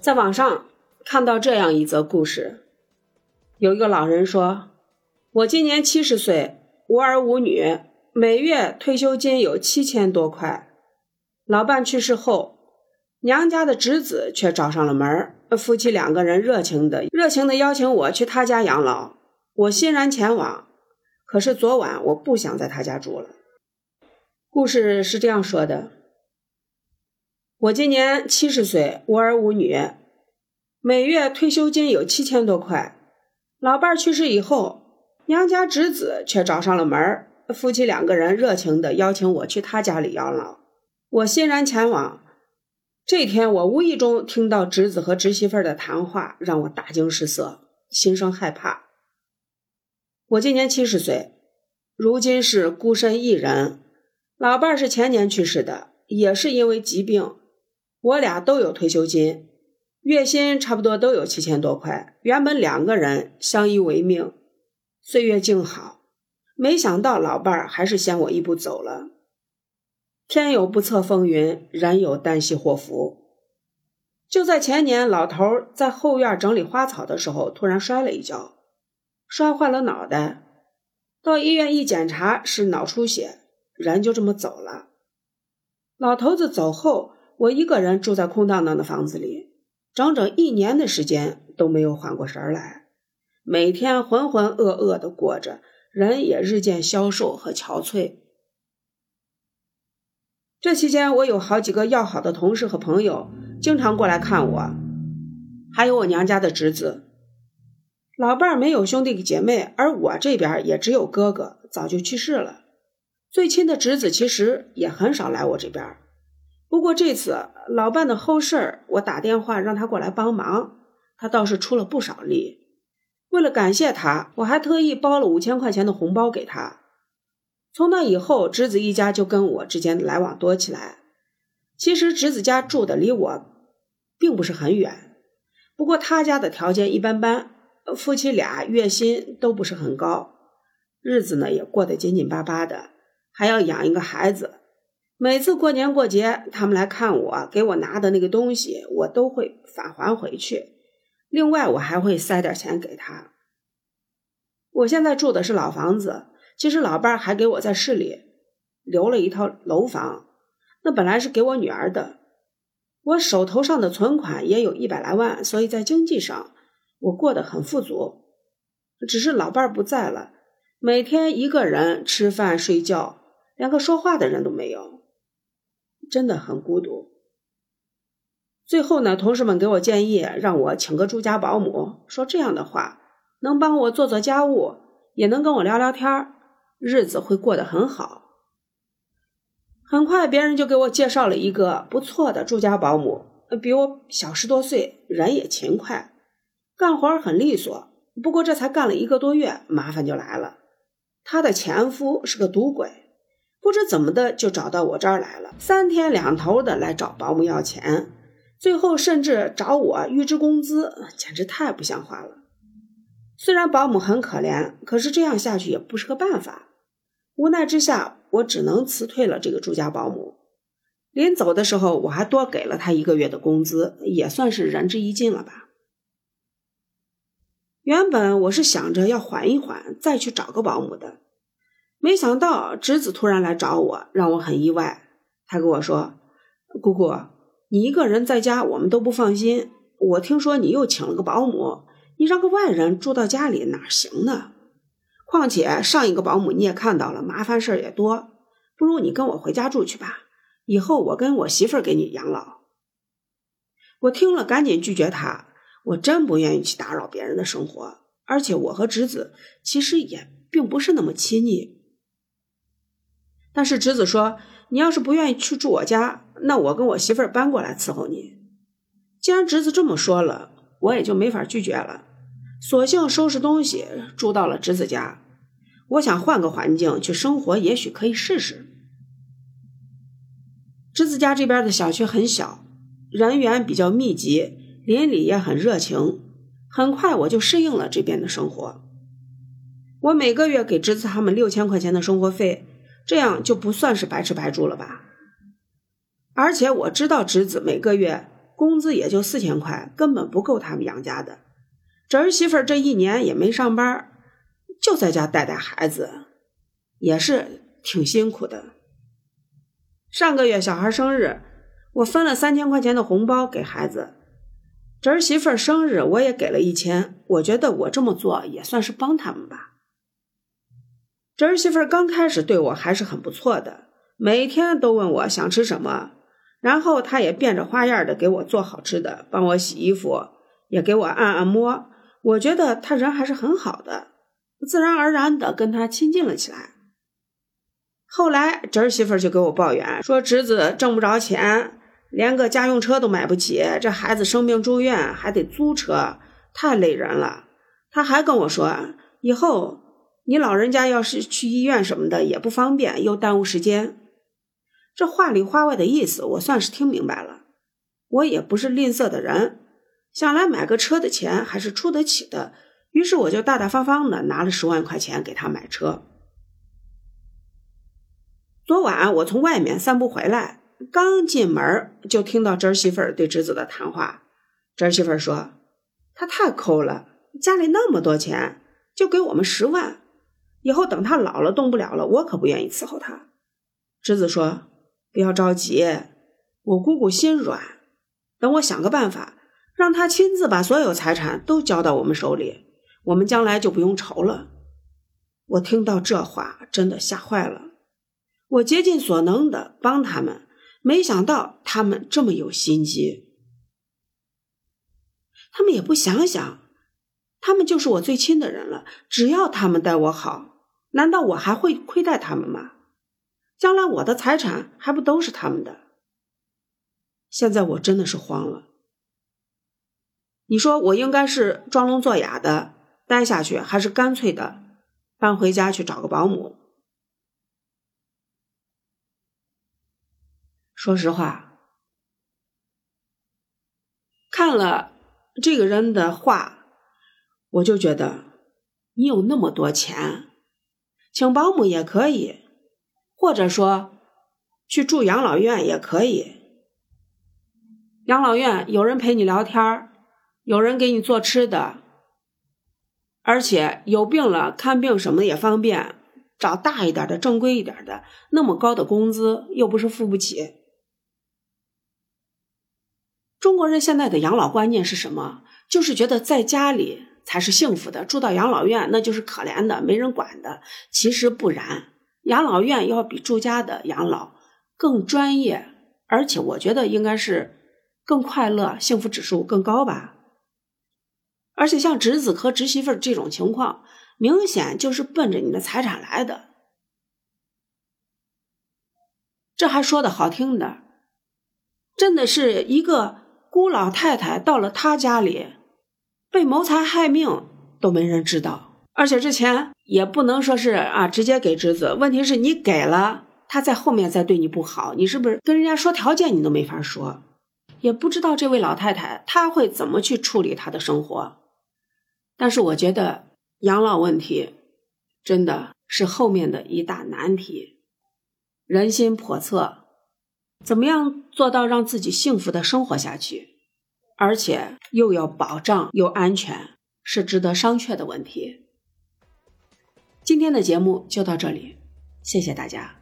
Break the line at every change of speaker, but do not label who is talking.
在网上看到这样一则故事，有一个老人说：“我今年七十岁，无儿无女，每月退休金有七千多块。老伴去世后，娘家的侄子却找上了门夫妻两个人热情的热情的邀请我去他家养老，我欣然前往。可是昨晚我不想在他家住了。”故事是这样说的。我今年七十岁，无儿无女，每月退休金有七千多块。老伴去世以后，娘家侄子却找上了门儿夫妻两个人热情地邀请我去他家里养老，我欣然前往。这天，我无意中听到侄子和侄媳妇的谈话，让我大惊失色，心生害怕。我今年七十岁，如今是孤身一人，老伴儿是前年去世的，也是因为疾病。我俩都有退休金，月薪差不多都有七千多块。原本两个人相依为命，岁月静好，没想到老伴儿还是先我一步走了。天有不测风云，人有旦夕祸福。就在前年，老头在后院整理花草的时候，突然摔了一跤，摔坏了脑袋。到医院一检查，是脑出血，人就这么走了。老头子走后。我一个人住在空荡荡的房子里，整整一年的时间都没有缓过神来，每天浑浑噩噩的过着，人也日渐消瘦和憔悴。这期间，我有好几个要好的同事和朋友经常过来看我，还有我娘家的侄子。老伴儿没有兄弟姐妹，而我这边也只有哥哥，早就去世了。最亲的侄子其实也很少来我这边。不过这次老伴的后事儿，我打电话让他过来帮忙，他倒是出了不少力。为了感谢他，我还特意包了五千块钱的红包给他。从那以后，侄子一家就跟我之间来往多起来。其实侄子家住的离我并不是很远，不过他家的条件一般般，夫妻俩月薪都不是很高，日子呢也过得紧紧巴巴的，还要养一个孩子。每次过年过节，他们来看我，给我拿的那个东西，我都会返还回去。另外，我还会塞点钱给他。我现在住的是老房子，其实老伴儿还给我在市里留了一套楼房，那本来是给我女儿的。我手头上的存款也有一百来万，所以在经济上我过得很富足。只是老伴儿不在了，每天一个人吃饭睡觉，连个说话的人都没有。真的很孤独。最后呢，同事们给我建议，让我请个住家保姆，说这样的话能帮我做做家务，也能跟我聊聊天儿日子会过得很好。很快，别人就给我介绍了一个不错的住家保姆，比我小十多岁，人也勤快，干活很利索。不过这才干了一个多月，麻烦就来了，她的前夫是个赌鬼。不知怎么的就找到我这儿来了，三天两头的来找保姆要钱，最后甚至找我预支工资，简直太不像话了。虽然保姆很可怜，可是这样下去也不是个办法。无奈之下，我只能辞退了这个住家保姆。临走的时候，我还多给了他一个月的工资，也算是仁至义尽了吧。原本我是想着要缓一缓，再去找个保姆的。没想到侄子突然来找我，让我很意外。他跟我说：“姑姑，你一个人在家，我们都不放心。我听说你又请了个保姆，你让个外人住到家里哪行呢？况且上一个保姆你也看到了，麻烦事儿也多。不如你跟我回家住去吧，以后我跟我媳妇儿给你养老。”我听了，赶紧拒绝他。我真不愿意去打扰别人的生活，而且我和侄子其实也并不是那么亲昵。但是侄子说：“你要是不愿意去住我家，那我跟我媳妇儿搬过来伺候你。”既然侄子这么说了，我也就没法拒绝了，索性收拾东西住到了侄子家。我想换个环境去生活，也许可以试试。侄子家这边的小区很小，人员比较密集，邻里也很热情，很快我就适应了这边的生活。我每个月给侄子他们六千块钱的生活费。这样就不算是白吃白住了吧？而且我知道侄子每个月工资也就四千块，根本不够他们养家的。侄儿媳妇这一年也没上班，就在家带带孩子，也是挺辛苦的。上个月小孩生日，我分了三千块钱的红包给孩子。侄儿媳妇生日，我也给了一千。我觉得我这么做也算是帮他们吧。侄儿媳妇刚开始对我还是很不错的，每天都问我想吃什么，然后她也变着花样的给我做好吃的，帮我洗衣服，也给我按按摩。我觉得她人还是很好的，自然而然的跟她亲近了起来。后来侄儿媳妇就给我抱怨说，侄子挣不着钱，连个家用车都买不起，这孩子生病住院还得租车，太累人了。他还跟我说，以后。你老人家要是去医院什么的也不方便，又耽误时间。这话里话外的意思，我算是听明白了。我也不是吝啬的人，想来买个车的钱还是出得起的。于是我就大大方方的拿了十万块钱给他买车。昨晚我从外面散步回来，刚进门就听到侄媳妇儿对侄子的谈话。侄媳妇儿说：“他太抠了，家里那么多钱，就给我们十万。”以后等他老了动不了了，我可不愿意伺候他。侄子说：“不要着急，我姑姑心软，等我想个办法，让他亲自把所有财产都交到我们手里，我们将来就不用愁了。”我听到这话，真的吓坏了。我竭尽所能的帮他们，没想到他们这么有心机。他们也不想想。他们就是我最亲的人了，只要他们待我好，难道我还会亏待他们吗？将来我的财产还不都是他们的？现在我真的是慌了。你说我应该是装聋作哑的待下去，还是干脆的搬回家去找个保姆？说实话，看了这个人的话。我就觉得，你有那么多钱，请保姆也可以，或者说去住养老院也可以。养老院有人陪你聊天有人给你做吃的，而且有病了看病什么的也方便，找大一点的、正规一点的，那么高的工资又不是付不起。中国人现在的养老观念是什么？就是觉得在家里。才是幸福的，住到养老院那就是可怜的，没人管的。其实不然，养老院要比住家的养老更专业，而且我觉得应该是更快乐，幸福指数更高吧。而且像侄子和侄媳妇这种情况，明显就是奔着你的财产来的。这还说的好听的，真的是一个孤老太太到了他家里。被谋财害命都没人知道，而且这钱也不能说是啊直接给侄子。问题是你给了，他在后面再对你不好，你是不是跟人家说条件你都没法说？也不知道这位老太太她会怎么去处理她的生活。但是我觉得养老问题真的是后面的一大难题，人心叵测，怎么样做到让自己幸福的生活下去？而且又要保障又安全，是值得商榷的问题。今天的节目就到这里，谢谢大家。